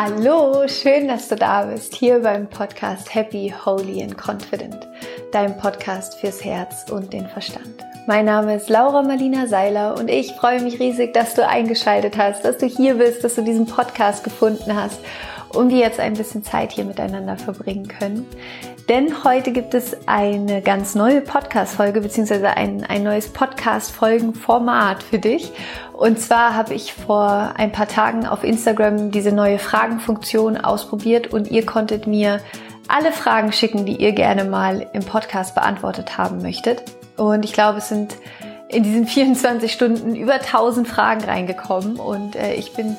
Hallo, schön, dass du da bist, hier beim Podcast Happy, Holy and Confident, deinem Podcast fürs Herz und den Verstand. Mein Name ist Laura Marlina Seiler und ich freue mich riesig, dass du eingeschaltet hast, dass du hier bist, dass du diesen Podcast gefunden hast und wir jetzt ein bisschen Zeit hier miteinander verbringen können. Denn heute gibt es eine ganz neue Podcast-Folge beziehungsweise ein, ein neues Podcast-Folgen-Format für dich. Und zwar habe ich vor ein paar Tagen auf Instagram diese neue Fragenfunktion ausprobiert und ihr konntet mir alle Fragen schicken, die ihr gerne mal im Podcast beantwortet haben möchtet. Und ich glaube, es sind in diesen 24 Stunden über 1000 Fragen reingekommen und äh, ich bin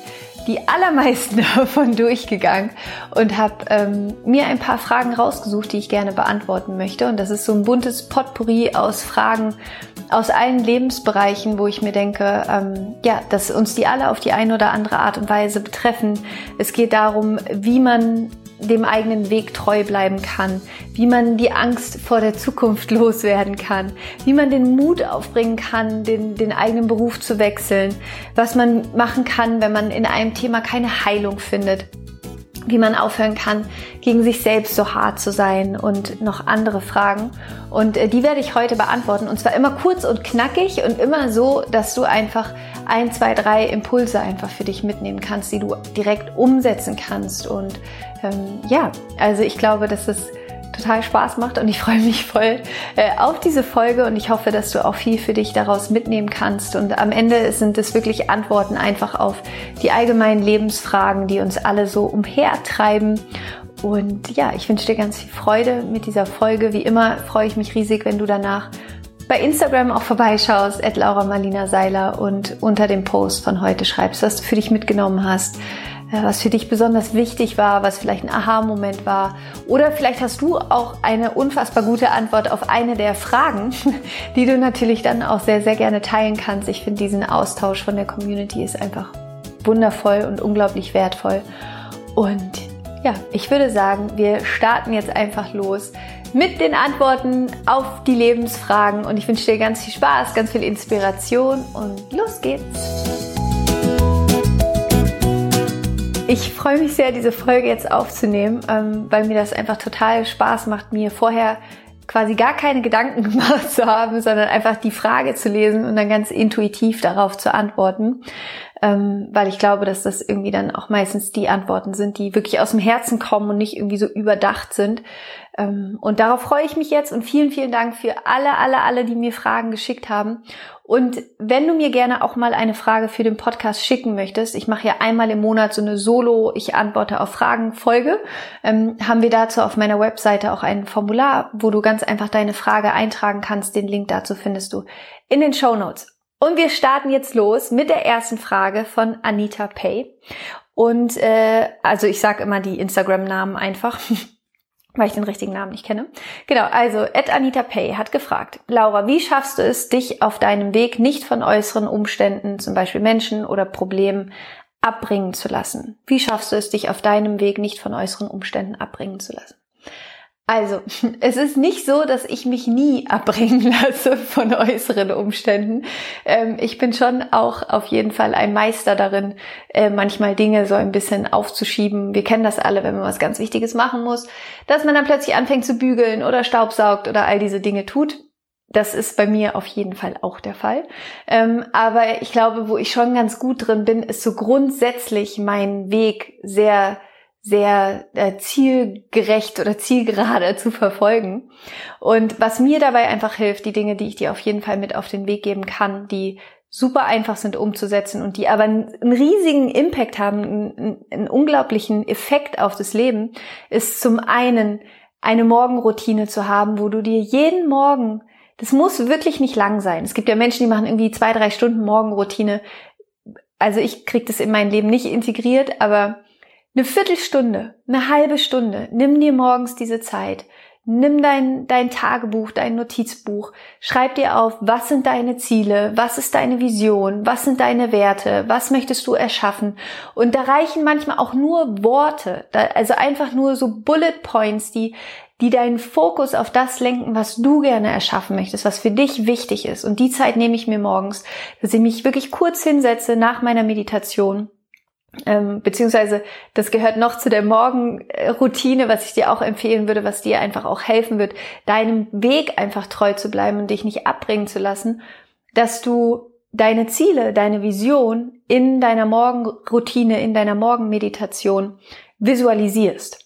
die allermeisten davon durchgegangen und habe ähm, mir ein paar Fragen rausgesucht, die ich gerne beantworten möchte. Und das ist so ein buntes Potpourri aus Fragen aus allen Lebensbereichen, wo ich mir denke, ähm, ja, dass uns die alle auf die eine oder andere Art und Weise betreffen. Es geht darum, wie man dem eigenen Weg treu bleiben kann, wie man die Angst vor der Zukunft loswerden kann, wie man den Mut aufbringen kann, den, den eigenen Beruf zu wechseln, was man machen kann, wenn man in einem Thema keine Heilung findet wie man aufhören kann, gegen sich selbst so hart zu sein und noch andere Fragen. Und äh, die werde ich heute beantworten. Und zwar immer kurz und knackig und immer so, dass du einfach ein, zwei, drei Impulse einfach für dich mitnehmen kannst, die du direkt umsetzen kannst. Und ähm, ja, also ich glaube, dass es total Spaß macht und ich freue mich voll äh, auf diese Folge und ich hoffe, dass du auch viel für dich daraus mitnehmen kannst. Und am Ende sind es wirklich Antworten einfach auf die allgemeinen Lebensfragen, die uns alle so umhertreiben. Und ja, ich wünsche dir ganz viel Freude mit dieser Folge. Wie immer freue ich mich riesig, wenn du danach bei Instagram auch vorbeischaust, at Laura Marlina Seiler und unter dem Post von heute schreibst, was du für dich mitgenommen hast, was für dich besonders wichtig war, was vielleicht ein Aha-Moment war. Oder vielleicht hast du auch eine unfassbar gute Antwort auf eine der Fragen, die du natürlich dann auch sehr, sehr gerne teilen kannst. Ich finde diesen Austausch von der Community ist einfach wundervoll und unglaublich wertvoll. Und ja, ich würde sagen, wir starten jetzt einfach los mit den Antworten auf die Lebensfragen und ich wünsche dir ganz viel Spaß, ganz viel Inspiration und los geht's! Ich freue mich sehr, diese Folge jetzt aufzunehmen, ähm, weil mir das einfach total Spaß macht, mir vorher quasi gar keine Gedanken gemacht zu haben, sondern einfach die Frage zu lesen und dann ganz intuitiv darauf zu antworten ähm, weil ich glaube, dass das irgendwie dann auch meistens die Antworten sind, die wirklich aus dem Herzen kommen und nicht irgendwie so überdacht sind. Ähm, und darauf freue ich mich jetzt und vielen, vielen Dank für alle, alle, alle, die mir Fragen geschickt haben. Und wenn du mir gerne auch mal eine Frage für den Podcast schicken möchtest, ich mache ja einmal im Monat so eine Solo, ich antworte auf Fragen Folge, ähm, haben wir dazu auf meiner Webseite auch ein Formular, wo du ganz einfach deine Frage eintragen kannst. Den Link dazu findest du in den Show Notes. Und wir starten jetzt los mit der ersten Frage von Anita Pay. Und äh, also ich sage immer die Instagram-Namen einfach, weil ich den richtigen Namen nicht kenne. Genau, also Ed Anita Pay hat gefragt, Laura, wie schaffst du es, dich auf deinem Weg nicht von äußeren Umständen, zum Beispiel Menschen oder Problemen, abbringen zu lassen? Wie schaffst du es, dich auf deinem Weg nicht von äußeren Umständen abbringen zu lassen? Also, es ist nicht so, dass ich mich nie abbringen lasse von äußeren Umständen. Ähm, ich bin schon auch auf jeden Fall ein Meister darin, äh, manchmal Dinge so ein bisschen aufzuschieben. Wir kennen das alle, wenn man was ganz Wichtiges machen muss, dass man dann plötzlich anfängt zu bügeln oder Staubsaugt oder all diese Dinge tut. Das ist bei mir auf jeden Fall auch der Fall. Ähm, aber ich glaube, wo ich schon ganz gut drin bin, ist so grundsätzlich mein Weg sehr sehr äh, zielgerecht oder zielgerade zu verfolgen. Und was mir dabei einfach hilft, die Dinge, die ich dir auf jeden Fall mit auf den Weg geben kann, die super einfach sind umzusetzen und die aber einen riesigen Impact haben, einen, einen unglaublichen Effekt auf das Leben, ist zum einen eine Morgenroutine zu haben, wo du dir jeden Morgen, das muss wirklich nicht lang sein. Es gibt ja Menschen, die machen irgendwie zwei, drei Stunden Morgenroutine. Also ich krieg das in mein Leben nicht integriert, aber eine Viertelstunde, eine halbe Stunde, nimm dir morgens diese Zeit. Nimm dein, dein Tagebuch, dein Notizbuch, schreib dir auf, was sind deine Ziele, was ist deine Vision, was sind deine Werte, was möchtest du erschaffen. Und da reichen manchmal auch nur Worte, also einfach nur so Bullet Points, die, die deinen Fokus auf das lenken, was du gerne erschaffen möchtest, was für dich wichtig ist. Und die Zeit nehme ich mir morgens, dass ich mich wirklich kurz hinsetze nach meiner Meditation ähm, beziehungsweise das gehört noch zu der Morgenroutine, was ich dir auch empfehlen würde, was dir einfach auch helfen wird, deinem Weg einfach treu zu bleiben und dich nicht abbringen zu lassen, dass du deine Ziele, deine Vision in deiner Morgenroutine, in deiner Morgenmeditation visualisierst.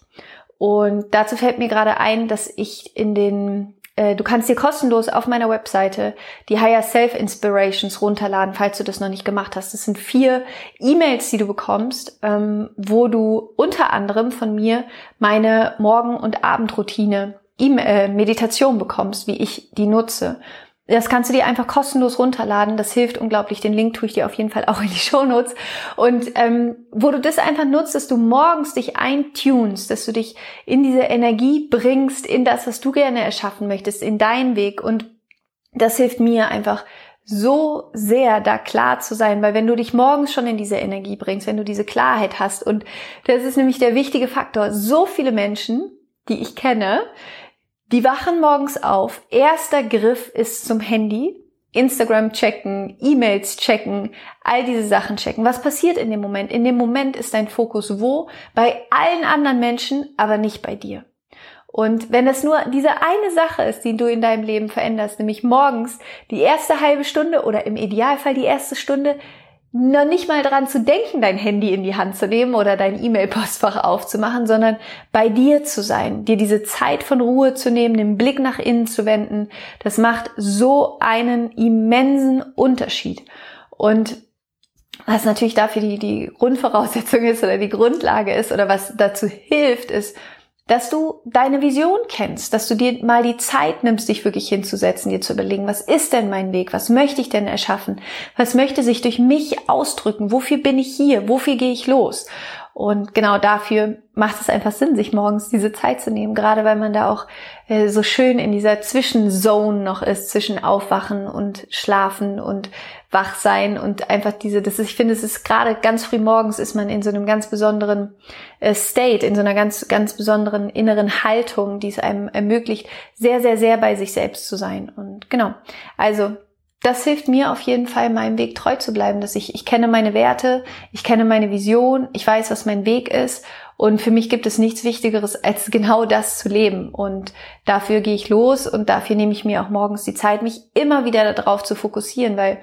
Und dazu fällt mir gerade ein, dass ich in den Du kannst dir kostenlos auf meiner Webseite die Higher Self Inspirations runterladen, falls du das noch nicht gemacht hast. Das sind vier E-Mails, die du bekommst, ähm, wo du unter anderem von mir meine Morgen- und Abendroutine e äh, Meditation bekommst, wie ich die nutze. Das kannst du dir einfach kostenlos runterladen. Das hilft unglaublich. Den Link tue ich dir auf jeden Fall auch in die Show Notes. Und ähm, wo du das einfach nutzt, dass du morgens dich eintunst, dass du dich in diese Energie bringst, in das, was du gerne erschaffen möchtest, in deinen Weg. Und das hilft mir einfach so sehr, da klar zu sein, weil wenn du dich morgens schon in diese Energie bringst, wenn du diese Klarheit hast, und das ist nämlich der wichtige Faktor, so viele Menschen, die ich kenne, die wachen morgens auf. Erster Griff ist zum Handy. Instagram checken, E-Mails checken, all diese Sachen checken. Was passiert in dem Moment? In dem Moment ist dein Fokus wo? Bei allen anderen Menschen, aber nicht bei dir. Und wenn es nur diese eine Sache ist, die du in deinem Leben veränderst, nämlich morgens die erste halbe Stunde oder im Idealfall die erste Stunde noch nicht mal dran zu denken, dein Handy in die Hand zu nehmen oder dein E-Mail-Postfach aufzumachen, sondern bei dir zu sein, dir diese Zeit von Ruhe zu nehmen, den Blick nach innen zu wenden, das macht so einen immensen Unterschied. Und was natürlich dafür die, die Grundvoraussetzung ist oder die Grundlage ist oder was dazu hilft, ist, dass du deine Vision kennst, dass du dir mal die Zeit nimmst, dich wirklich hinzusetzen, dir zu überlegen, was ist denn mein Weg, was möchte ich denn erschaffen, was möchte sich durch mich ausdrücken, wofür bin ich hier, wofür gehe ich los. Und genau dafür macht es einfach Sinn, sich morgens diese Zeit zu nehmen, gerade weil man da auch äh, so schön in dieser Zwischenzone noch ist, zwischen Aufwachen und Schlafen und Wachsein und einfach diese, das ist, ich finde, es ist gerade ganz früh morgens ist man in so einem ganz besonderen äh, State, in so einer ganz, ganz besonderen inneren Haltung, die es einem ermöglicht, sehr, sehr, sehr bei sich selbst zu sein. Und genau, also das hilft mir auf jeden Fall, meinem Weg treu zu bleiben, dass ich, ich kenne meine Werte, ich kenne meine Vision, ich weiß, was mein Weg ist. Und für mich gibt es nichts Wichtigeres, als genau das zu leben. Und dafür gehe ich los und dafür nehme ich mir auch morgens die Zeit, mich immer wieder darauf zu fokussieren, weil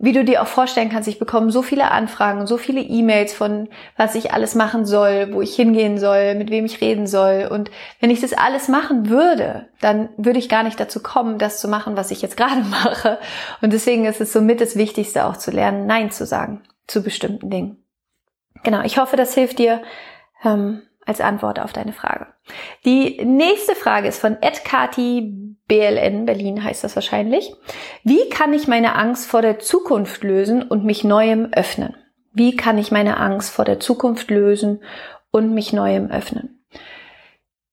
wie du dir auch vorstellen kannst, ich bekomme so viele Anfragen, so viele E-Mails von, was ich alles machen soll, wo ich hingehen soll, mit wem ich reden soll. Und wenn ich das alles machen würde, dann würde ich gar nicht dazu kommen, das zu machen, was ich jetzt gerade mache. Und deswegen ist es somit das Wichtigste auch zu lernen, Nein zu sagen zu bestimmten Dingen. Genau, ich hoffe, das hilft dir. Ähm, als Antwort auf deine Frage. Die nächste Frage ist von Edkati BLN, Berlin heißt das wahrscheinlich. Wie kann ich meine Angst vor der Zukunft lösen und mich neuem öffnen? Wie kann ich meine Angst vor der Zukunft lösen und mich neuem öffnen?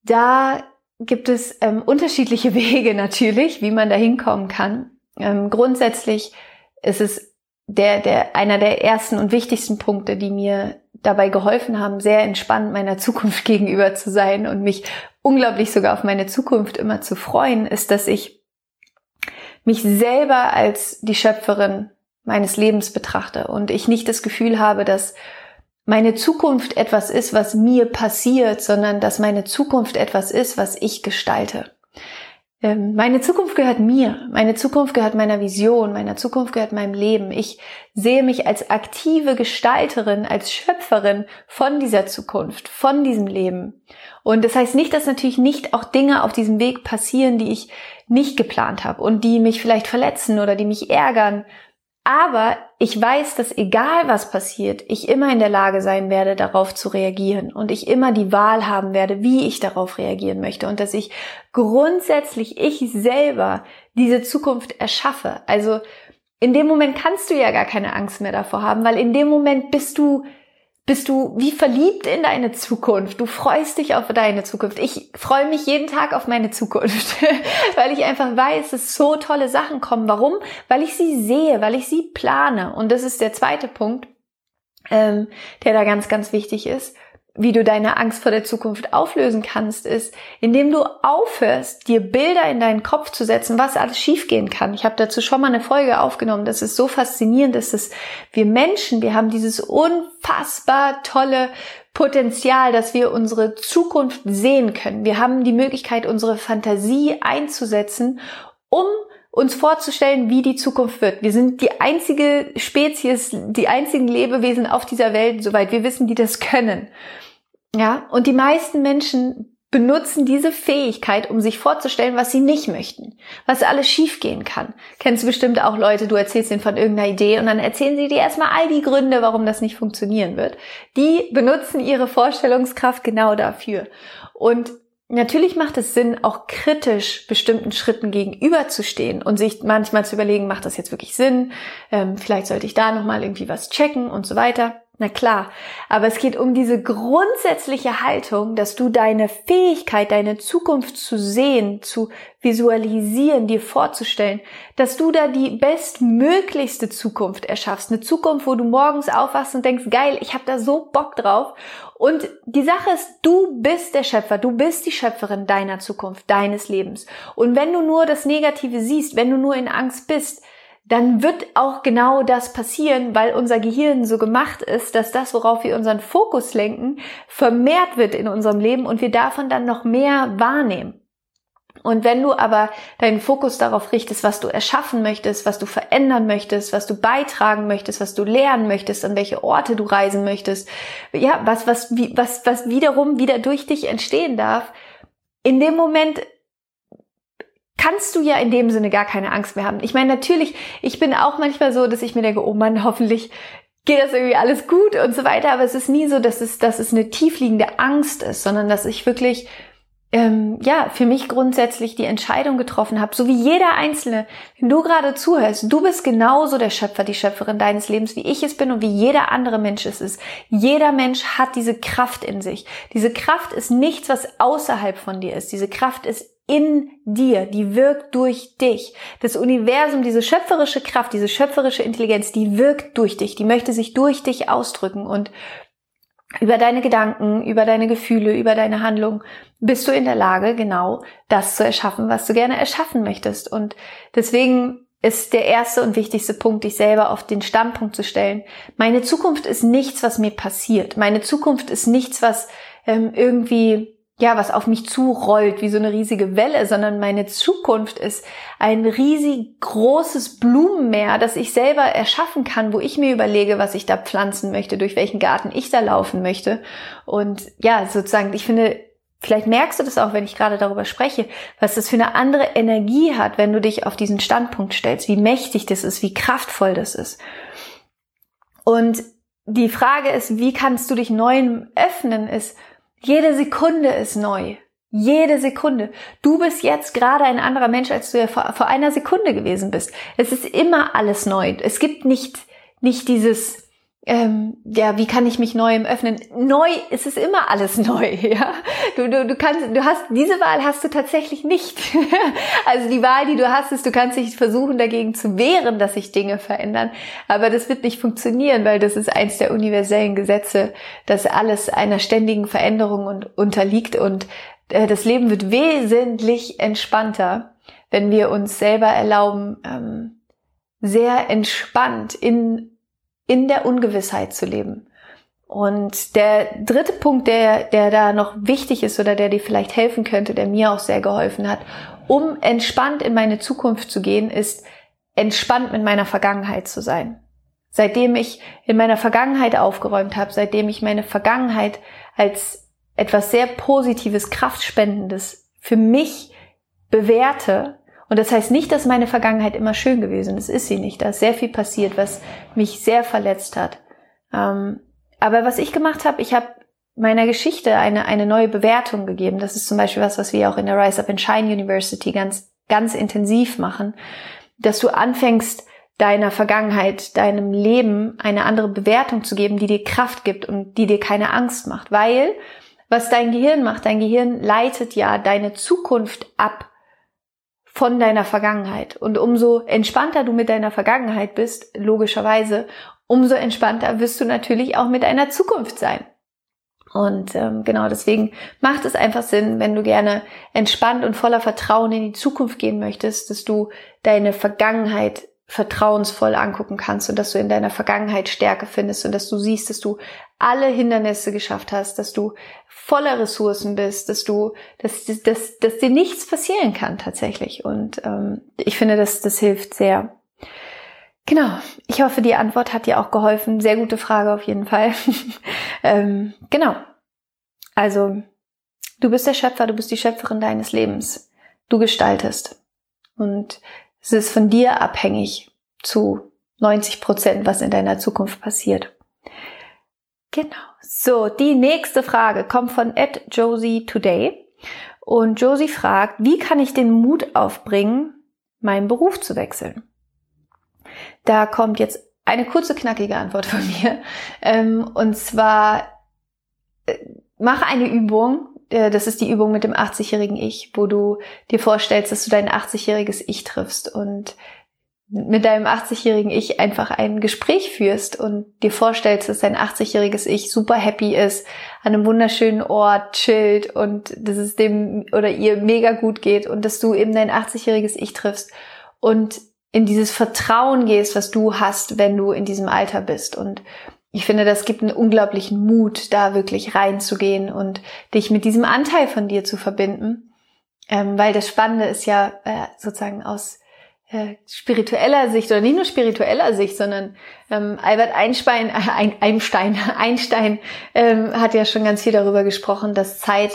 Da gibt es ähm, unterschiedliche Wege natürlich, wie man da hinkommen kann. Ähm, grundsätzlich ist es der, der, einer der ersten und wichtigsten Punkte, die mir dabei geholfen haben, sehr entspannt meiner Zukunft gegenüber zu sein und mich unglaublich sogar auf meine Zukunft immer zu freuen, ist, dass ich mich selber als die Schöpferin meines Lebens betrachte und ich nicht das Gefühl habe, dass meine Zukunft etwas ist, was mir passiert, sondern dass meine Zukunft etwas ist, was ich gestalte. Ähm, meine Zukunft gehört mir, meine Zukunft gehört meiner Vision, meiner Zukunft gehört meinem Leben. Ich sehe mich als aktive Gestalterin, als Schöpferin von dieser Zukunft, von diesem Leben. Und das heißt nicht, dass natürlich nicht auch Dinge auf diesem Weg passieren, die ich nicht geplant habe und die mich vielleicht verletzen oder die mich ärgern aber ich weiß, dass egal was passiert, ich immer in der Lage sein werde, darauf zu reagieren und ich immer die Wahl haben werde, wie ich darauf reagieren möchte und dass ich grundsätzlich ich selber diese Zukunft erschaffe. Also in dem Moment kannst du ja gar keine Angst mehr davor haben, weil in dem Moment bist du bist du wie verliebt in deine Zukunft. Du freust dich auf deine Zukunft. Ich freue mich jeden Tag auf meine Zukunft, weil ich einfach weiß, dass so tolle Sachen kommen. Warum? Weil ich sie sehe, weil ich sie plane. Und das ist der zweite Punkt, ähm, der da ganz, ganz wichtig ist. Wie du deine Angst vor der Zukunft auflösen kannst, ist, indem du aufhörst, dir Bilder in deinen Kopf zu setzen, was alles schiefgehen kann. Ich habe dazu schon mal eine Folge aufgenommen. Das ist so faszinierend, dass es wir Menschen, wir haben dieses unfassbar tolle Potenzial, dass wir unsere Zukunft sehen können. Wir haben die Möglichkeit, unsere Fantasie einzusetzen, um uns vorzustellen, wie die Zukunft wird. Wir sind die einzige Spezies, die einzigen Lebewesen auf dieser Welt, soweit wir wissen, die das können. Ja, und die meisten Menschen benutzen diese Fähigkeit, um sich vorzustellen, was sie nicht möchten, was alles schiefgehen kann. Kennst du bestimmt auch Leute, du erzählst ihnen von irgendeiner Idee und dann erzählen sie dir erstmal all die Gründe, warum das nicht funktionieren wird. Die benutzen ihre Vorstellungskraft genau dafür. Und Natürlich macht es Sinn, auch kritisch bestimmten Schritten gegenüberzustehen und sich manchmal zu überlegen, macht das jetzt wirklich Sinn? Ähm, vielleicht sollte ich da nochmal irgendwie was checken und so weiter. Na klar, aber es geht um diese grundsätzliche Haltung, dass du deine Fähigkeit, deine Zukunft zu sehen, zu visualisieren, dir vorzustellen, dass du da die bestmöglichste Zukunft erschaffst. Eine Zukunft, wo du morgens aufwachst und denkst, geil, ich habe da so Bock drauf. Und die Sache ist, du bist der Schöpfer, du bist die Schöpferin deiner Zukunft, deines Lebens. Und wenn du nur das Negative siehst, wenn du nur in Angst bist, dann wird auch genau das passieren, weil unser Gehirn so gemacht ist, dass das, worauf wir unseren Fokus lenken, vermehrt wird in unserem Leben und wir davon dann noch mehr wahrnehmen. Und wenn du aber deinen Fokus darauf richtest, was du erschaffen möchtest, was du verändern möchtest, was du beitragen möchtest, was du lernen möchtest, an welche Orte du reisen möchtest, ja, was, was, was, was wiederum wieder durch dich entstehen darf, in dem Moment kannst du ja in dem Sinne gar keine Angst mehr haben. Ich meine, natürlich, ich bin auch manchmal so, dass ich mir denke, oh Mann, hoffentlich geht das irgendwie alles gut und so weiter. Aber es ist nie so, dass es, dass es eine tiefliegende Angst ist, sondern dass ich wirklich ähm, ja, für mich grundsätzlich die Entscheidung getroffen habe, so wie jeder Einzelne, wenn du gerade zuhörst, du bist genauso der Schöpfer, die Schöpferin deines Lebens, wie ich es bin und wie jeder andere Mensch es ist. Jeder Mensch hat diese Kraft in sich. Diese Kraft ist nichts, was außerhalb von dir ist. Diese Kraft ist in dir, die wirkt durch dich. Das Universum, diese schöpferische Kraft, diese schöpferische Intelligenz, die wirkt durch dich, die möchte sich durch dich ausdrücken und über deine Gedanken, über deine Gefühle, über deine Handlung bist du in der Lage, genau das zu erschaffen, was du gerne erschaffen möchtest. Und deswegen ist der erste und wichtigste Punkt, dich selber auf den Standpunkt zu stellen. Meine Zukunft ist nichts, was mir passiert. Meine Zukunft ist nichts, was ähm, irgendwie ja, was auf mich zurollt, wie so eine riesige Welle, sondern meine Zukunft ist ein riesig großes Blumenmeer, das ich selber erschaffen kann, wo ich mir überlege, was ich da pflanzen möchte, durch welchen Garten ich da laufen möchte. Und ja, sozusagen, ich finde, vielleicht merkst du das auch, wenn ich gerade darüber spreche, was das für eine andere Energie hat, wenn du dich auf diesen Standpunkt stellst, wie mächtig das ist, wie kraftvoll das ist. Und die Frage ist, wie kannst du dich neuem öffnen, ist, jede Sekunde ist neu. Jede Sekunde. Du bist jetzt gerade ein anderer Mensch, als du ja vor, vor einer Sekunde gewesen bist. Es ist immer alles neu. Es gibt nicht, nicht dieses, ähm, ja, wie kann ich mich neuem öffnen? Neu, es ist immer alles neu, ja. Du, du, du kannst, du hast, diese Wahl hast du tatsächlich nicht. also die Wahl, die du hast, ist, du kannst dich versuchen, dagegen zu wehren, dass sich Dinge verändern. Aber das wird nicht funktionieren, weil das ist eins der universellen Gesetze, dass alles einer ständigen Veränderung und, unterliegt und äh, das Leben wird wesentlich entspannter, wenn wir uns selber erlauben, ähm, sehr entspannt in in der Ungewissheit zu leben. Und der dritte Punkt, der, der da noch wichtig ist oder der dir vielleicht helfen könnte, der mir auch sehr geholfen hat, um entspannt in meine Zukunft zu gehen, ist entspannt mit meiner Vergangenheit zu sein. Seitdem ich in meiner Vergangenheit aufgeräumt habe, seitdem ich meine Vergangenheit als etwas sehr Positives, Kraftspendendes für mich bewerte, und das heißt nicht, dass meine Vergangenheit immer schön gewesen ist. Das ist sie nicht. Da ist sehr viel passiert, was mich sehr verletzt hat. Ähm, aber was ich gemacht habe, ich habe meiner Geschichte eine, eine neue Bewertung gegeben. Das ist zum Beispiel was, was wir auch in der Rise Up and Shine University ganz, ganz intensiv machen. Dass du anfängst, deiner Vergangenheit, deinem Leben eine andere Bewertung zu geben, die dir Kraft gibt und die dir keine Angst macht. Weil, was dein Gehirn macht, dein Gehirn leitet ja deine Zukunft ab von deiner Vergangenheit. Und umso entspannter du mit deiner Vergangenheit bist, logischerweise, umso entspannter wirst du natürlich auch mit deiner Zukunft sein. Und ähm, genau deswegen macht es einfach Sinn, wenn du gerne entspannt und voller Vertrauen in die Zukunft gehen möchtest, dass du deine Vergangenheit vertrauensvoll angucken kannst und dass du in deiner Vergangenheit Stärke findest und dass du siehst, dass du alle Hindernisse geschafft hast, dass du voller Ressourcen bist, dass du, dass, dass, dass, dass dir nichts passieren kann tatsächlich. Und ähm, ich finde, dass das hilft sehr. Genau. Ich hoffe, die Antwort hat dir auch geholfen. Sehr gute Frage auf jeden Fall. ähm, genau. Also, du bist der Schöpfer, du bist die Schöpferin deines Lebens. Du gestaltest. Und es ist von dir abhängig zu 90 Prozent, was in deiner Zukunft passiert. Genau. So, die nächste Frage kommt von Ed Josie Today. Und Josie fragt, wie kann ich den Mut aufbringen, meinen Beruf zu wechseln? Da kommt jetzt eine kurze, knackige Antwort von mir. Ähm, und zwar, äh, mach eine Übung, das ist die Übung mit dem 80-jährigen Ich, wo du dir vorstellst, dass du dein 80-jähriges Ich triffst und mit deinem 80-jährigen Ich einfach ein Gespräch führst und dir vorstellst, dass dein 80-jähriges Ich super happy ist, an einem wunderschönen Ort chillt und dass es dem oder ihr mega gut geht und dass du eben dein 80-jähriges Ich triffst und in dieses Vertrauen gehst, was du hast, wenn du in diesem Alter bist. Und ich finde, das gibt einen unglaublichen Mut, da wirklich reinzugehen und dich mit diesem Anteil von dir zu verbinden. Ähm, weil das Spannende ist ja äh, sozusagen aus äh, spiritueller Sicht oder nicht nur spiritueller Sicht, sondern ähm, Albert Einstein, äh, Einstein, Einstein ähm, hat ja schon ganz viel darüber gesprochen, dass Zeit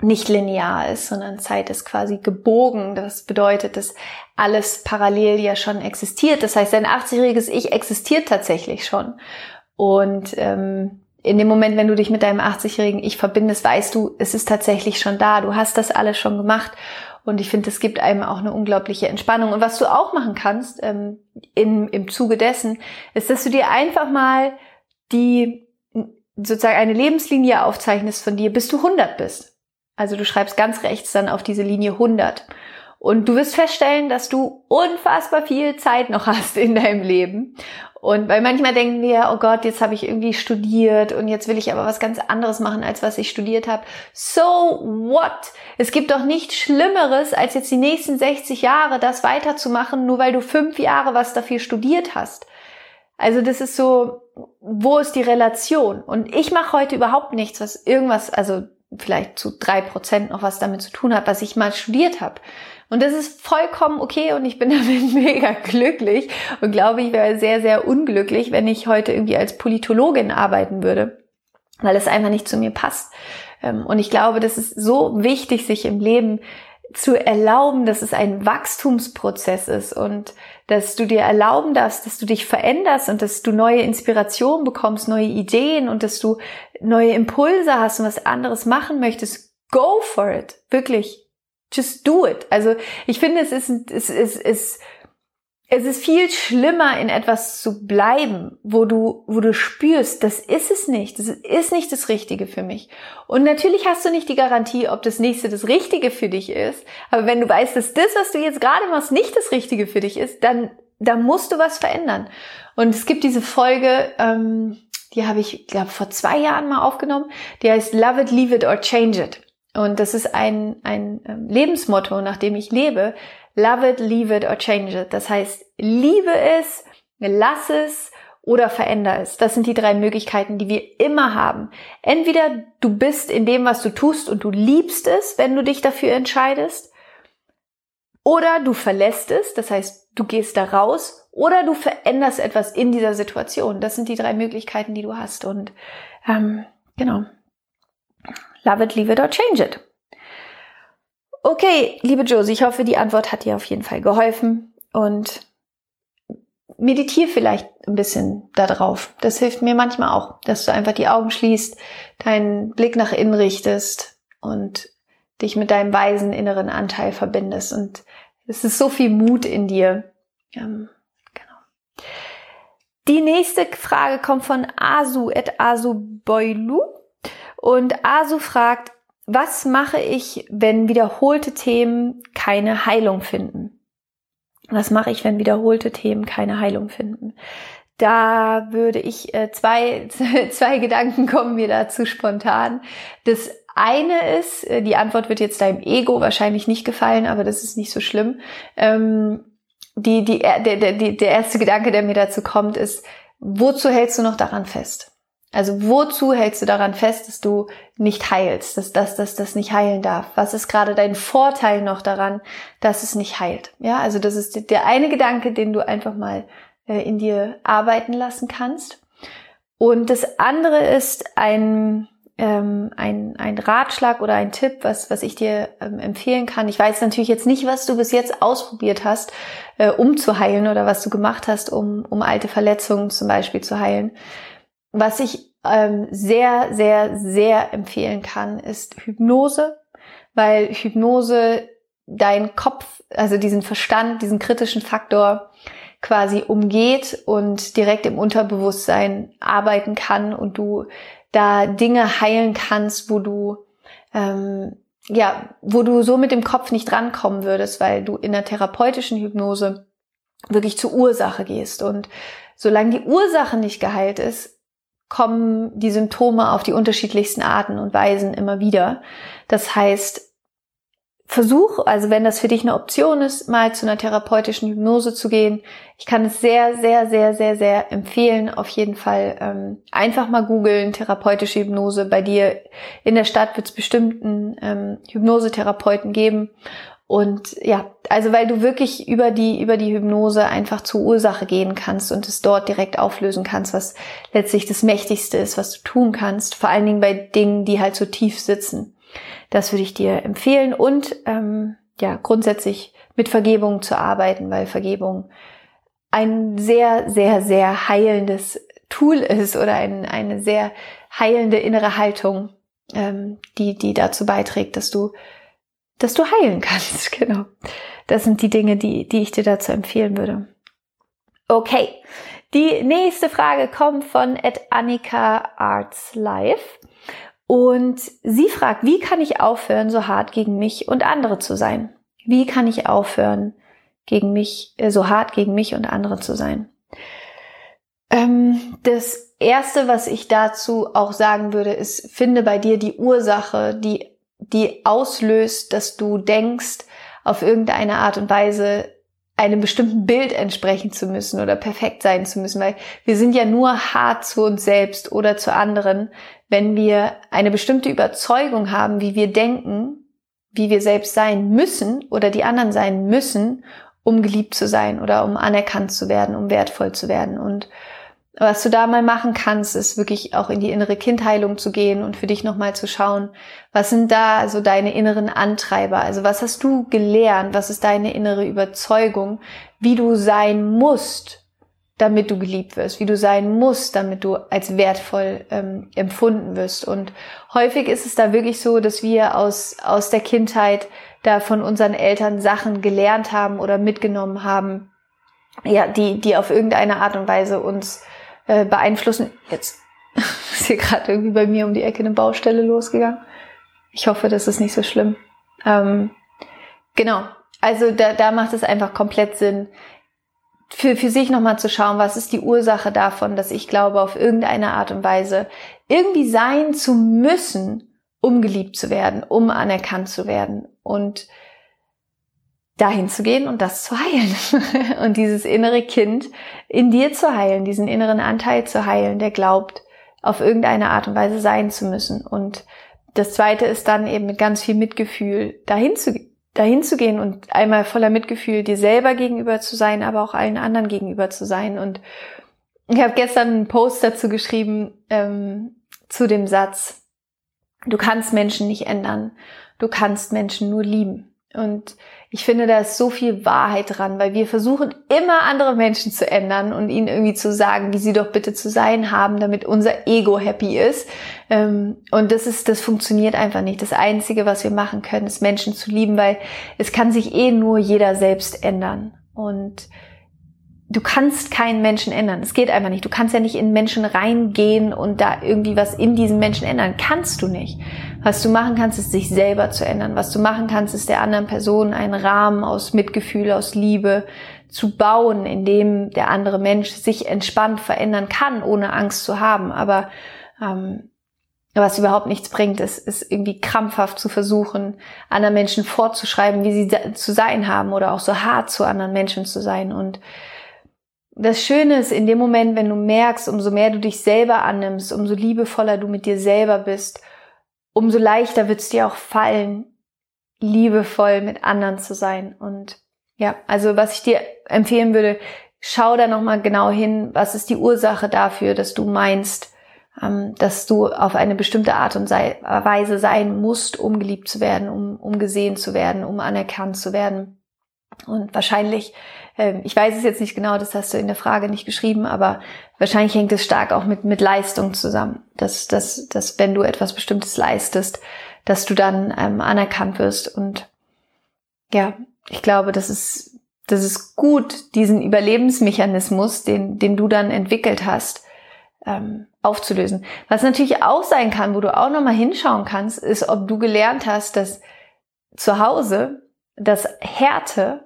nicht linear ist, sondern Zeit ist quasi gebogen. Das bedeutet, dass alles parallel ja schon existiert. Das heißt, ein 80-jähriges Ich existiert tatsächlich schon. Und ähm, in dem Moment, wenn du dich mit deinem 80-jährigen Ich verbindest, weißt du, es ist tatsächlich schon da. Du hast das alles schon gemacht. Und ich finde, es gibt einem auch eine unglaubliche Entspannung. Und was du auch machen kannst ähm, in, im Zuge dessen, ist, dass du dir einfach mal die sozusagen eine Lebenslinie aufzeichnest von dir, bis du 100 bist. Also du schreibst ganz rechts dann auf diese Linie 100. Und du wirst feststellen, dass du unfassbar viel Zeit noch hast in deinem Leben. Und weil manchmal denken wir, oh Gott, jetzt habe ich irgendwie studiert und jetzt will ich aber was ganz anderes machen, als was ich studiert habe. So what? Es gibt doch nichts Schlimmeres, als jetzt die nächsten 60 Jahre das weiterzumachen, nur weil du fünf Jahre was dafür studiert hast. Also das ist so, wo ist die Relation? Und ich mache heute überhaupt nichts, was irgendwas, also vielleicht zu drei Prozent noch was damit zu tun hat, was ich mal studiert habe. Und das ist vollkommen okay und ich bin damit mega glücklich und glaube, ich wäre sehr, sehr unglücklich, wenn ich heute irgendwie als Politologin arbeiten würde, weil es einfach nicht zu mir passt. Ähm, und ich glaube, das ist so wichtig, sich im Leben zu erlauben, dass es ein Wachstumsprozess ist und dass du dir erlauben darfst, dass du dich veränderst und dass du neue Inspirationen bekommst, neue Ideen und dass du neue Impulse hast und was anderes machen möchtest. Go for it. Wirklich. Just do it. Also ich finde, es ist, es es ist es ist viel schlimmer, in etwas zu bleiben, wo du, wo du spürst, das ist es nicht, das ist nicht das Richtige für mich. Und natürlich hast du nicht die Garantie, ob das nächste das Richtige für dich ist. Aber wenn du weißt, dass das, was du jetzt gerade machst, nicht das Richtige für dich ist, dann, dann musst du was verändern. Und es gibt diese Folge, ähm, die habe ich, glaube vor zwei Jahren mal aufgenommen. Die heißt Love it, leave it or change it. Und das ist ein, ein ähm, Lebensmotto, nach dem ich lebe. Love it, leave it or change it. Das heißt, liebe es, lass es oder veränder es. Das sind die drei Möglichkeiten, die wir immer haben. Entweder du bist in dem, was du tust und du liebst es, wenn du dich dafür entscheidest. Oder du verlässt es, das heißt, du gehst da raus. Oder du veränderst etwas in dieser Situation. Das sind die drei Möglichkeiten, die du hast. Und ähm, genau. Love it, leave it or change it. Okay, liebe Josie, ich hoffe, die Antwort hat dir auf jeden Fall geholfen und meditiere vielleicht ein bisschen darauf. Das hilft mir manchmal auch, dass du einfach die Augen schließt, deinen Blick nach innen richtest und dich mit deinem weisen inneren Anteil verbindest. Und es ist so viel Mut in dir. Ähm, genau. Die nächste Frage kommt von Asu et Asu Boilu. Und Asu fragt, was mache ich, wenn wiederholte Themen keine Heilung finden? Was mache ich, wenn wiederholte Themen keine Heilung finden? da würde ich äh, zwei, zwei Gedanken kommen mir dazu spontan. Das eine ist, äh, die Antwort wird jetzt deinem Ego wahrscheinlich nicht gefallen, aber das ist nicht so schlimm. Ähm, die, die, der, der, der erste Gedanke, der mir dazu kommt, ist, wozu hältst du noch daran fest? Also wozu hältst du daran fest, dass du nicht heilst, dass das, dass das nicht heilen darf? Was ist gerade dein Vorteil noch daran, dass es nicht heilt? Ja, also das ist der eine Gedanke, den du einfach mal äh, in dir arbeiten lassen kannst. Und das andere ist ein, ähm, ein, ein Ratschlag oder ein Tipp, was, was ich dir ähm, empfehlen kann. Ich weiß natürlich jetzt nicht, was du bis jetzt ausprobiert hast, äh, um zu heilen oder was du gemacht hast, um, um alte Verletzungen zum Beispiel zu heilen. Was ich ähm, sehr, sehr, sehr empfehlen kann, ist Hypnose, weil Hypnose dein Kopf, also diesen Verstand, diesen kritischen Faktor quasi umgeht und direkt im Unterbewusstsein arbeiten kann und du da Dinge heilen kannst, wo du ähm, ja, wo du so mit dem Kopf nicht rankommen würdest, weil du in der therapeutischen Hypnose wirklich zur Ursache gehst. Und solange die Ursache nicht geheilt ist, kommen die Symptome auf die unterschiedlichsten Arten und Weisen immer wieder. Das heißt, versuch, also wenn das für dich eine Option ist, mal zu einer therapeutischen Hypnose zu gehen. Ich kann es sehr, sehr, sehr, sehr, sehr empfehlen. Auf jeden Fall ähm, einfach mal googeln, therapeutische Hypnose. Bei dir in der Stadt wird es bestimmt einen ähm, Hypnosetherapeuten geben. Und ja, also weil du wirklich über die, über die Hypnose einfach zur Ursache gehen kannst und es dort direkt auflösen kannst, was letztlich das Mächtigste ist, was du tun kannst. Vor allen Dingen bei Dingen, die halt so tief sitzen. Das würde ich dir empfehlen und ähm, ja, grundsätzlich mit Vergebung zu arbeiten, weil Vergebung ein sehr, sehr, sehr heilendes Tool ist oder ein, eine sehr heilende innere Haltung, ähm, die, die dazu beiträgt, dass du dass du heilen kannst. Genau. Das sind die Dinge, die, die ich dir dazu empfehlen würde. Okay. Die nächste Frage kommt von Annika Arts Life. Und sie fragt, wie kann ich aufhören, so hart gegen mich und andere zu sein? Wie kann ich aufhören, gegen mich, äh, so hart gegen mich und andere zu sein? Ähm, das erste, was ich dazu auch sagen würde, ist, finde bei dir die Ursache, die die auslöst, dass du denkst, auf irgendeine Art und Weise einem bestimmten Bild entsprechen zu müssen oder perfekt sein zu müssen, weil wir sind ja nur hart zu uns selbst oder zu anderen, wenn wir eine bestimmte Überzeugung haben, wie wir denken, wie wir selbst sein müssen oder die anderen sein müssen, um geliebt zu sein oder um anerkannt zu werden, um wertvoll zu werden. Und was du da mal machen kannst, ist wirklich auch in die innere Kindheilung zu gehen und für dich nochmal zu schauen, was sind da so deine inneren Antreiber? Also was hast du gelernt? Was ist deine innere Überzeugung, wie du sein musst, damit du geliebt wirst, wie du sein musst, damit du als wertvoll ähm, empfunden wirst. Und häufig ist es da wirklich so, dass wir aus, aus der Kindheit da von unseren Eltern Sachen gelernt haben oder mitgenommen haben, ja, die, die auf irgendeine Art und Weise uns äh, beeinflussen. Jetzt ist hier gerade irgendwie bei mir um die Ecke eine Baustelle losgegangen. Ich hoffe, das ist nicht so schlimm. Ähm, genau. Also da, da macht es einfach komplett Sinn, für, für sich nochmal zu schauen, was ist die Ursache davon, dass ich glaube, auf irgendeine Art und Weise irgendwie sein zu müssen, um geliebt zu werden, um anerkannt zu werden. Und dahin zu gehen und das zu heilen und dieses innere Kind in dir zu heilen, diesen inneren Anteil zu heilen, der glaubt, auf irgendeine Art und Weise sein zu müssen. Und das zweite ist dann eben mit ganz viel Mitgefühl dahin zu, dahin zu gehen und einmal voller Mitgefühl dir selber gegenüber zu sein, aber auch allen anderen gegenüber zu sein. Und ich habe gestern einen Post dazu geschrieben ähm, zu dem Satz, du kannst Menschen nicht ändern, du kannst Menschen nur lieben. Und ich finde, da ist so viel Wahrheit dran, weil wir versuchen immer andere Menschen zu ändern und ihnen irgendwie zu sagen, wie sie doch bitte zu sein haben, damit unser Ego happy ist. Ähm, und das ist, das funktioniert einfach nicht. Das Einzige, was wir machen können, ist Menschen zu lieben, weil es kann sich eh nur jeder selbst ändern. Und du kannst keinen Menschen ändern. Es geht einfach nicht. Du kannst ja nicht in Menschen reingehen und da irgendwie was in diesen Menschen ändern. Kannst du nicht. Was du machen kannst, ist sich selber zu ändern. Was du machen kannst, ist der anderen Person einen Rahmen aus Mitgefühl, aus Liebe zu bauen, in dem der andere Mensch sich entspannt verändern kann, ohne Angst zu haben. Aber ähm, was überhaupt nichts bringt, ist, ist irgendwie krampfhaft zu versuchen, anderen Menschen vorzuschreiben, wie sie zu sein haben oder auch so hart zu anderen Menschen zu sein. Und das Schöne ist, in dem Moment, wenn du merkst, umso mehr du dich selber annimmst, umso liebevoller du mit dir selber bist, umso leichter wird es dir auch fallen, liebevoll mit anderen zu sein. Und ja, also was ich dir empfehlen würde, schau da nochmal genau hin, was ist die Ursache dafür, dass du meinst, ähm, dass du auf eine bestimmte Art und Weise sein musst, um geliebt zu werden, um, um gesehen zu werden, um anerkannt zu werden. Und wahrscheinlich, ähm, ich weiß es jetzt nicht genau, das hast du in der Frage nicht geschrieben, aber wahrscheinlich hängt es stark auch mit, mit Leistung zusammen. Dass, dass, dass wenn du etwas Bestimmtes leistest, dass du dann ähm, anerkannt wirst. Und ja, ich glaube, das ist, das ist gut, diesen Überlebensmechanismus, den, den du dann entwickelt hast, ähm, aufzulösen. Was natürlich auch sein kann, wo du auch nochmal hinschauen kannst, ist, ob du gelernt hast, dass zu Hause das Härte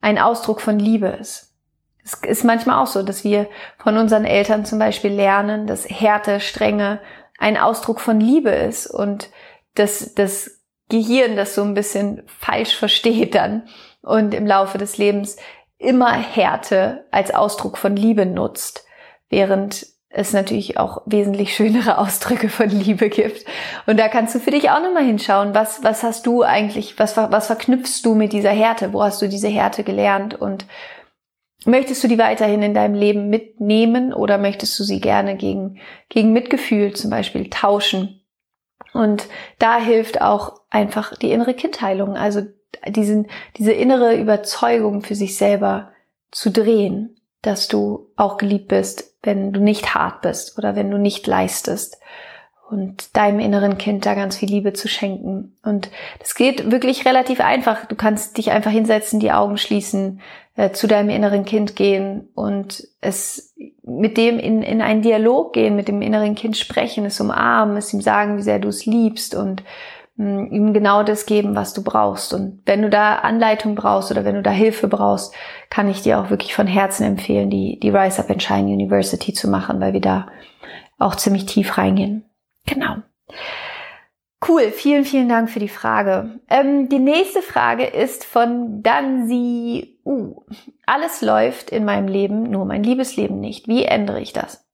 ein Ausdruck von Liebe ist. Es ist manchmal auch so, dass wir von unseren Eltern zum Beispiel lernen, dass Härte, Strenge ein Ausdruck von Liebe ist und dass das Gehirn das so ein bisschen falsch versteht dann und im Laufe des Lebens immer Härte als Ausdruck von Liebe nutzt, während es natürlich auch wesentlich schönere Ausdrücke von Liebe gibt. Und da kannst du für dich auch nochmal hinschauen, was, was hast du eigentlich, was, was verknüpfst du mit dieser Härte? Wo hast du diese Härte gelernt? Und möchtest du die weiterhin in deinem Leben mitnehmen oder möchtest du sie gerne gegen, gegen Mitgefühl zum Beispiel tauschen? Und da hilft auch einfach die innere Kindheilung, also diesen, diese innere Überzeugung für sich selber zu drehen dass du auch geliebt bist, wenn du nicht hart bist oder wenn du nicht leistest und deinem inneren Kind da ganz viel Liebe zu schenken. Und das geht wirklich relativ einfach. Du kannst dich einfach hinsetzen, die Augen schließen, äh, zu deinem inneren Kind gehen und es mit dem in, in einen Dialog gehen, mit dem inneren Kind sprechen, es umarmen, es ihm sagen, wie sehr du es liebst und ihm genau das geben, was du brauchst. Und wenn du da Anleitung brauchst oder wenn du da Hilfe brauchst, kann ich dir auch wirklich von Herzen empfehlen, die, die Rise Up and Shine University zu machen, weil wir da auch ziemlich tief reingehen. Genau. Cool, vielen, vielen Dank für die Frage. Ähm, die nächste Frage ist von Dansi U. Alles läuft in meinem Leben, nur mein Liebesleben nicht. Wie ändere ich das?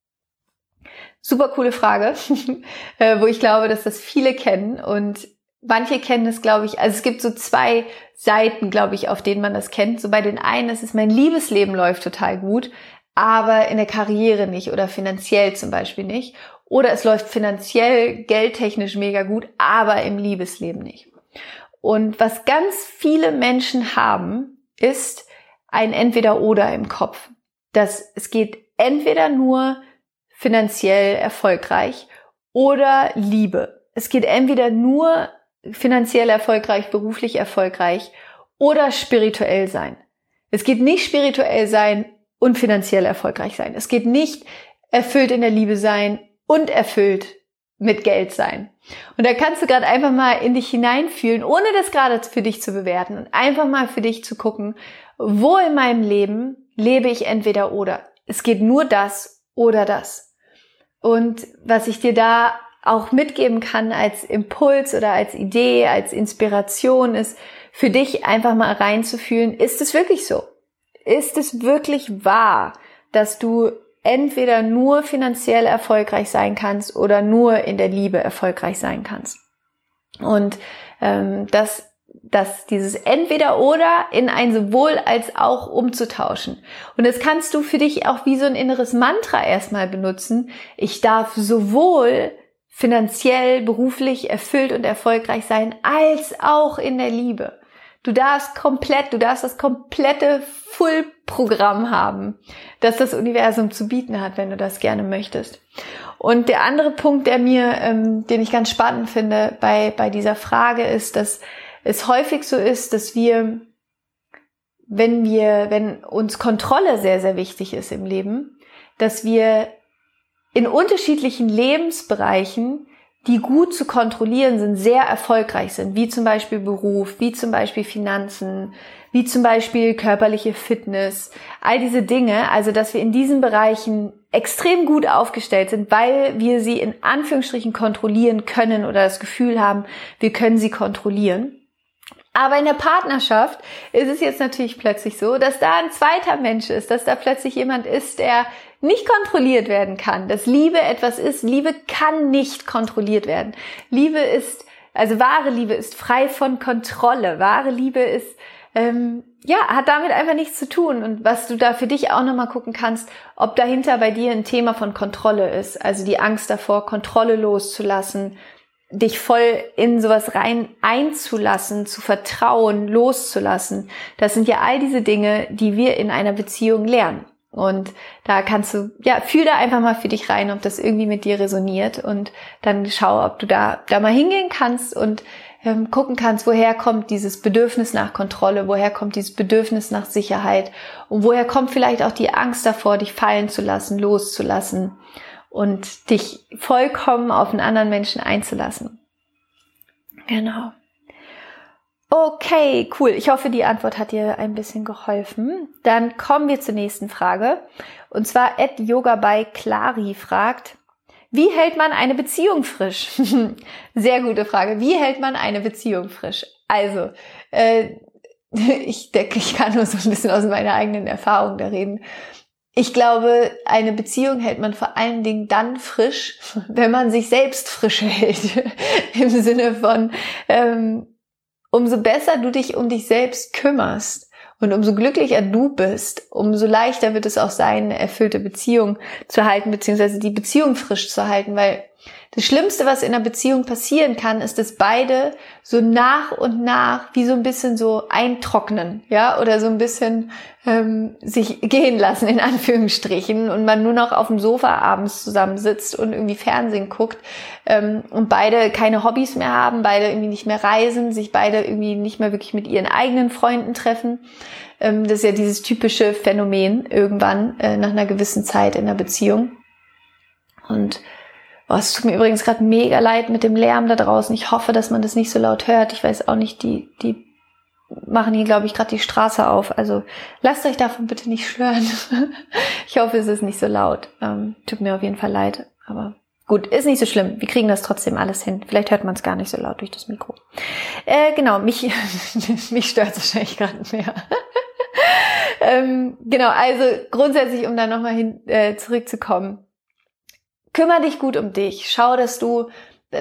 Super coole Frage, äh, wo ich glaube, dass das viele kennen und manche kennen es, glaube ich, also es gibt so zwei Seiten, glaube ich, auf denen man das kennt. So bei den einen ist es, mein Liebesleben läuft total gut, aber in der Karriere nicht oder finanziell zum Beispiel nicht. Oder es läuft finanziell, geldtechnisch mega gut, aber im Liebesleben nicht. Und was ganz viele Menschen haben, ist ein Entweder-Oder im Kopf. Das, es geht entweder nur finanziell erfolgreich oder Liebe. Es geht entweder nur finanziell erfolgreich, beruflich erfolgreich oder spirituell sein. Es geht nicht spirituell sein und finanziell erfolgreich sein. Es geht nicht erfüllt in der Liebe sein und erfüllt mit Geld sein. Und da kannst du gerade einfach mal in dich hineinfühlen, ohne das gerade für dich zu bewerten und einfach mal für dich zu gucken, wo in meinem Leben lebe ich entweder oder. Es geht nur das oder das. Und was ich dir da auch mitgeben kann als Impuls oder als Idee, als Inspiration ist, für dich einfach mal reinzufühlen, ist es wirklich so? Ist es wirklich wahr, dass du entweder nur finanziell erfolgreich sein kannst oder nur in der Liebe erfolgreich sein kannst? Und ähm, das dass dieses entweder oder in ein sowohl als auch umzutauschen. Und das kannst du für dich auch wie so ein inneres Mantra erstmal benutzen. Ich darf sowohl finanziell, beruflich erfüllt und erfolgreich sein, als auch in der Liebe. Du darfst komplett, du darfst das komplette Full-Programm haben, das das Universum zu bieten hat, wenn du das gerne möchtest. Und der andere Punkt, der mir, ähm, den ich ganz spannend finde bei, bei dieser Frage ist, dass es häufig so ist, dass wir, wenn wir, wenn uns Kontrolle sehr, sehr wichtig ist im Leben, dass wir in unterschiedlichen Lebensbereichen die gut zu kontrollieren sind, sehr erfolgreich sind, wie zum Beispiel Beruf, wie zum Beispiel Finanzen, wie zum Beispiel körperliche Fitness, all diese Dinge, also dass wir in diesen Bereichen extrem gut aufgestellt sind, weil wir sie in Anführungsstrichen kontrollieren können oder das Gefühl haben, wir können sie kontrollieren. Aber in der Partnerschaft ist es jetzt natürlich plötzlich so, dass da ein zweiter Mensch ist, dass da plötzlich jemand ist, der nicht kontrolliert werden kann. Dass Liebe etwas ist. Liebe kann nicht kontrolliert werden. Liebe ist, also wahre Liebe ist frei von Kontrolle. Wahre Liebe ist, ähm, ja, hat damit einfach nichts zu tun. Und was du da für dich auch nochmal gucken kannst, ob dahinter bei dir ein Thema von Kontrolle ist. Also die Angst davor, Kontrolle loszulassen, dich voll in sowas rein einzulassen, zu vertrauen, loszulassen. Das sind ja all diese Dinge, die wir in einer Beziehung lernen. Und da kannst du, ja, fühl da einfach mal für dich rein, ob das irgendwie mit dir resoniert und dann schau, ob du da, da mal hingehen kannst und ähm, gucken kannst, woher kommt dieses Bedürfnis nach Kontrolle, woher kommt dieses Bedürfnis nach Sicherheit und woher kommt vielleicht auch die Angst davor, dich fallen zu lassen, loszulassen und dich vollkommen auf einen anderen Menschen einzulassen. Genau. Okay, cool. Ich hoffe, die Antwort hat dir ein bisschen geholfen. Dann kommen wir zur nächsten Frage. Und zwar Ed Yoga by Clari fragt, wie hält man eine Beziehung frisch? Sehr gute Frage. Wie hält man eine Beziehung frisch? Also, äh, ich denke, ich kann nur so ein bisschen aus meiner eigenen Erfahrung da reden. Ich glaube, eine Beziehung hält man vor allen Dingen dann frisch, wenn man sich selbst frisch hält. Im Sinne von, ähm, umso besser du dich um dich selbst kümmerst und umso glücklicher du bist, umso leichter wird es auch sein, eine erfüllte Beziehung zu halten, beziehungsweise die Beziehung frisch zu halten, weil das Schlimmste, was in einer Beziehung passieren kann, ist, dass beide so nach und nach wie so ein bisschen so eintrocknen, ja, oder so ein bisschen ähm, sich gehen lassen in Anführungsstrichen und man nur noch auf dem Sofa abends zusammensitzt und irgendwie Fernsehen guckt ähm, und beide keine Hobbys mehr haben, beide irgendwie nicht mehr reisen, sich beide irgendwie nicht mehr wirklich mit ihren eigenen Freunden treffen. Ähm, das ist ja dieses typische Phänomen irgendwann äh, nach einer gewissen Zeit in der Beziehung und Oh, es tut mir übrigens gerade mega leid mit dem Lärm da draußen. Ich hoffe, dass man das nicht so laut hört. Ich weiß auch nicht, die, die machen hier, glaube ich, gerade die Straße auf. Also lasst euch davon bitte nicht stören. ich hoffe, es ist nicht so laut. Ähm, tut mir auf jeden Fall leid. Aber gut, ist nicht so schlimm. Wir kriegen das trotzdem alles hin. Vielleicht hört man es gar nicht so laut durch das Mikro. Äh, genau, mich, mich stört es wahrscheinlich gerade mehr. ähm, genau, also grundsätzlich, um da nochmal hin äh, zurückzukommen kümmere dich gut um dich. Schau, dass du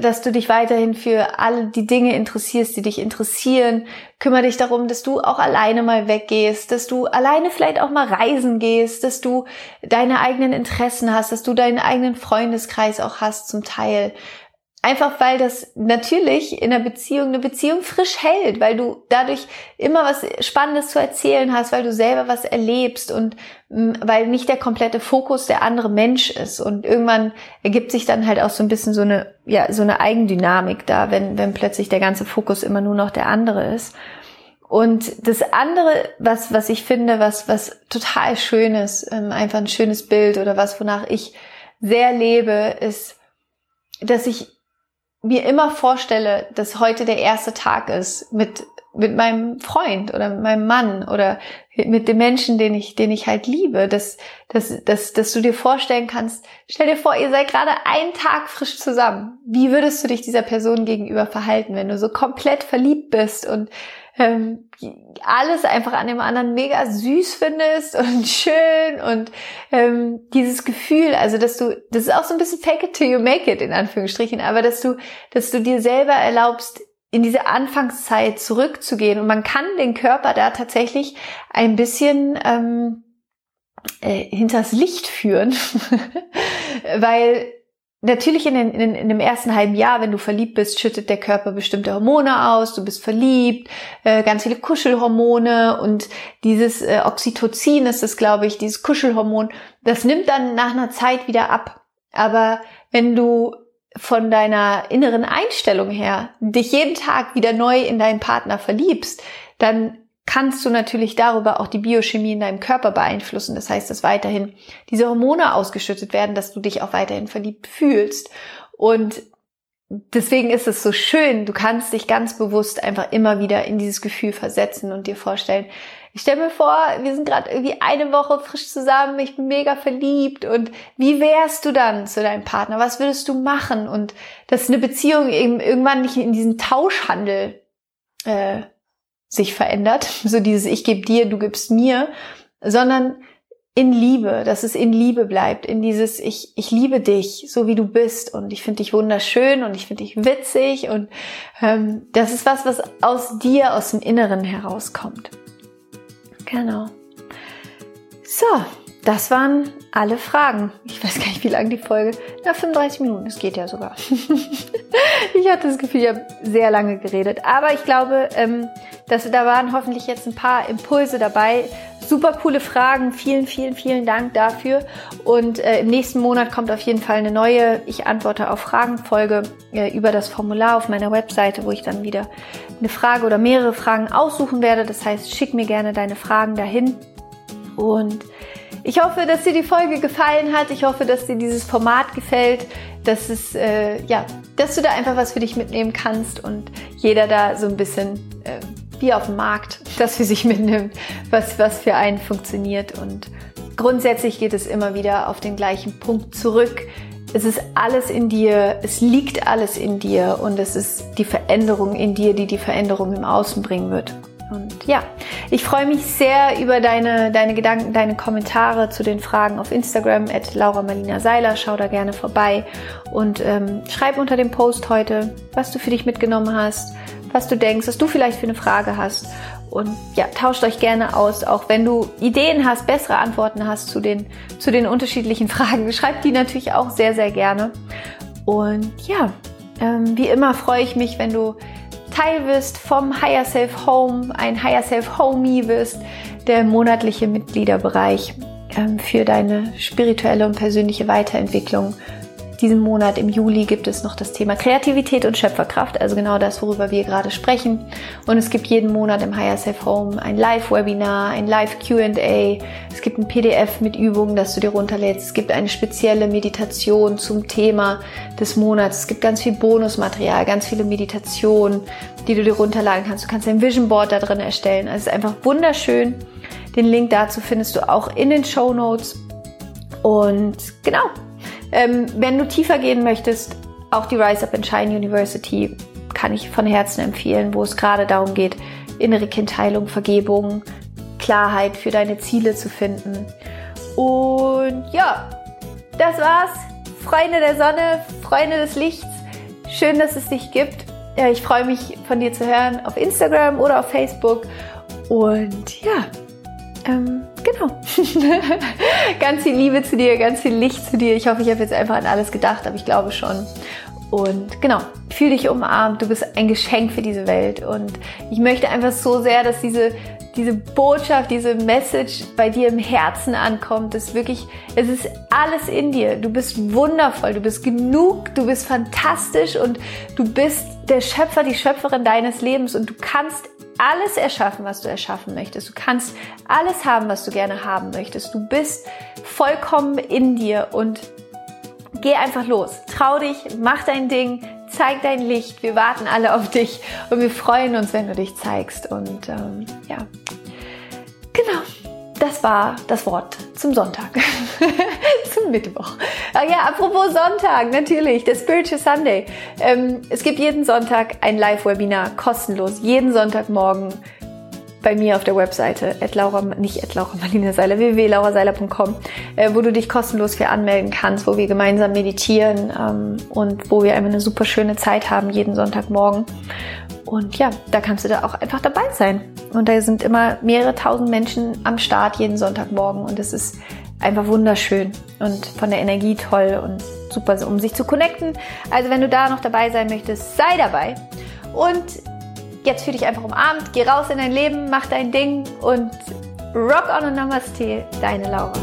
dass du dich weiterhin für alle die Dinge interessierst, die dich interessieren. Kümmere dich darum, dass du auch alleine mal weggehst, dass du alleine vielleicht auch mal reisen gehst, dass du deine eigenen Interessen hast, dass du deinen eigenen Freundeskreis auch hast zum Teil. Einfach weil das natürlich in der Beziehung eine Beziehung frisch hält, weil du dadurch immer was Spannendes zu erzählen hast, weil du selber was erlebst und mm, weil nicht der komplette Fokus der andere Mensch ist. Und irgendwann ergibt sich dann halt auch so ein bisschen so eine, ja, so eine Eigendynamik da, wenn, wenn plötzlich der ganze Fokus immer nur noch der andere ist. Und das andere, was, was ich finde, was, was total schön ist, ähm, einfach ein schönes Bild oder was, wonach ich sehr lebe, ist, dass ich mir immer vorstelle, dass heute der erste Tag ist mit mit meinem Freund oder mit meinem Mann oder mit dem Menschen, den ich, den ich halt liebe, dass, dass, dass, dass du dir vorstellen kannst, stell dir vor, ihr seid gerade einen Tag frisch zusammen. Wie würdest du dich dieser Person gegenüber verhalten, wenn du so komplett verliebt bist und ähm, alles einfach an dem anderen mega süß findest und schön und ähm, dieses Gefühl, also dass du, das ist auch so ein bisschen fake it till you make it in Anführungsstrichen, aber dass du, dass du dir selber erlaubst, in diese Anfangszeit zurückzugehen. Und man kann den Körper da tatsächlich ein bisschen ähm, äh, hinters Licht führen, weil Natürlich in, den, in, in dem ersten halben Jahr, wenn du verliebt bist, schüttet der Körper bestimmte Hormone aus, du bist verliebt, äh, ganz viele Kuschelhormone. Und dieses äh, Oxytocin ist es, glaube ich, dieses Kuschelhormon, das nimmt dann nach einer Zeit wieder ab. Aber wenn du von deiner inneren Einstellung her dich jeden Tag wieder neu in deinen Partner verliebst, dann kannst du natürlich darüber auch die Biochemie in deinem Körper beeinflussen. Das heißt, dass weiterhin diese Hormone ausgeschüttet werden, dass du dich auch weiterhin verliebt fühlst. Und deswegen ist es so schön. Du kannst dich ganz bewusst einfach immer wieder in dieses Gefühl versetzen und dir vorstellen, ich stelle mir vor, wir sind gerade irgendwie eine Woche frisch zusammen, ich bin mega verliebt und wie wärst du dann zu deinem Partner? Was würdest du machen? Und dass eine Beziehung eben irgendwann nicht in diesen Tauschhandel äh, sich verändert, so dieses Ich gebe dir, du gibst mir, sondern in Liebe, dass es in Liebe bleibt, in dieses ich, ich liebe dich, so wie du bist und ich finde dich wunderschön und ich finde dich witzig und ähm, das ist was, was aus dir, aus dem Inneren herauskommt. Genau. So, das waren alle Fragen. Ich weiß gar nicht, wie lang die Folge. Na, 35 Minuten. Es geht ja sogar. ich hatte das Gefühl, ich habe sehr lange geredet. Aber ich glaube, ähm, dass da waren hoffentlich jetzt ein paar Impulse dabei. Super coole Fragen. Vielen, vielen, vielen Dank dafür. Und äh, im nächsten Monat kommt auf jeden Fall eine neue Ich antworte auf Fragen Folge äh, über das Formular auf meiner Webseite, wo ich dann wieder eine Frage oder mehrere Fragen aussuchen werde. Das heißt, schick mir gerne deine Fragen dahin. Und ich hoffe, dass dir die Folge gefallen hat. Ich hoffe, dass dir dieses Format gefällt, dass es äh, ja, dass du da einfach was für dich mitnehmen kannst und jeder da so ein bisschen äh, wie auf dem Markt das für sich mitnimmt, was was für einen funktioniert und grundsätzlich geht es immer wieder auf den gleichen Punkt zurück. Es ist alles in dir, es liegt alles in dir und es ist die Veränderung in dir, die die Veränderung im Außen bringen wird. Ja, ich freue mich sehr über deine, deine Gedanken, deine Kommentare zu den Fragen auf Instagram at Seiler. Schau da gerne vorbei und ähm, schreib unter dem Post heute, was du für dich mitgenommen hast, was du denkst, was du vielleicht für eine Frage hast. Und ja, tauscht euch gerne aus, auch wenn du Ideen hast, bessere Antworten hast zu den, zu den unterschiedlichen Fragen. Schreib die natürlich auch sehr, sehr gerne. Und ja, ähm, wie immer freue ich mich, wenn du Teil wirst vom Higher Self Home, ein Higher Self Homie wirst, der monatliche Mitgliederbereich ähm, für deine spirituelle und persönliche Weiterentwicklung diesem Monat im Juli gibt es noch das Thema Kreativität und Schöpferkraft, also genau das, worüber wir gerade sprechen. Und es gibt jeden Monat im Higher Self Home ein Live-Webinar, ein Live-QA. Es gibt ein PDF mit Übungen, das du dir runterlädst. Es gibt eine spezielle Meditation zum Thema des Monats. Es gibt ganz viel Bonusmaterial, ganz viele Meditationen, die du dir runterladen kannst. Du kannst ein Vision Board da drin erstellen. Also es ist einfach wunderschön. Den Link dazu findest du auch in den Show Notes. Und genau, ähm, wenn du tiefer gehen möchtest, auch die Rise Up and Shine University kann ich von Herzen empfehlen, wo es gerade darum geht, innere Kindheilung, Vergebung, Klarheit für deine Ziele zu finden. Und ja, das war's. Freunde der Sonne, Freunde des Lichts. Schön, dass es dich gibt. Ich freue mich von dir zu hören auf Instagram oder auf Facebook. Und ja, ähm, genau. ganz viel Liebe zu dir, ganz viel Licht zu dir. Ich hoffe, ich habe jetzt einfach an alles gedacht, aber ich glaube schon. Und genau, fühl dich umarmt. Du bist ein Geschenk für diese Welt. Und ich möchte einfach so sehr, dass diese, diese Botschaft, diese Message bei dir im Herzen ankommt. Das wirklich, es ist alles in dir. Du bist wundervoll. Du bist genug. Du bist fantastisch und du bist der Schöpfer, die Schöpferin deines Lebens und du kannst alles erschaffen, was du erschaffen möchtest. Du kannst alles haben, was du gerne haben möchtest. Du bist vollkommen in dir und geh einfach los. Trau dich, mach dein Ding, zeig dein Licht. Wir warten alle auf dich und wir freuen uns, wenn du dich zeigst. Und ähm, ja, genau das war das Wort zum Sonntag. zum Mittwoch. Ah ja, apropos Sonntag, natürlich, der Spiritual Sunday. Ähm, es gibt jeden Sonntag ein Live-Webinar, kostenlos, jeden Sonntagmorgen bei mir auf der Webseite, at Laura, nicht at Laura Marlina Seiler, www.lauraseiler.com, äh, wo du dich kostenlos für anmelden kannst, wo wir gemeinsam meditieren ähm, und wo wir einfach eine super schöne Zeit haben, jeden Sonntagmorgen. Und ja, da kannst du da auch einfach dabei sein. Und da sind immer mehrere tausend Menschen am Start jeden Sonntagmorgen und es ist einfach wunderschön und von der Energie toll und super, um sich zu connecten. Also wenn du da noch dabei sein möchtest, sei dabei. Und jetzt fühl dich einfach umarmt, geh raus in dein Leben, mach dein Ding und rock on und Namaste, deine Laura.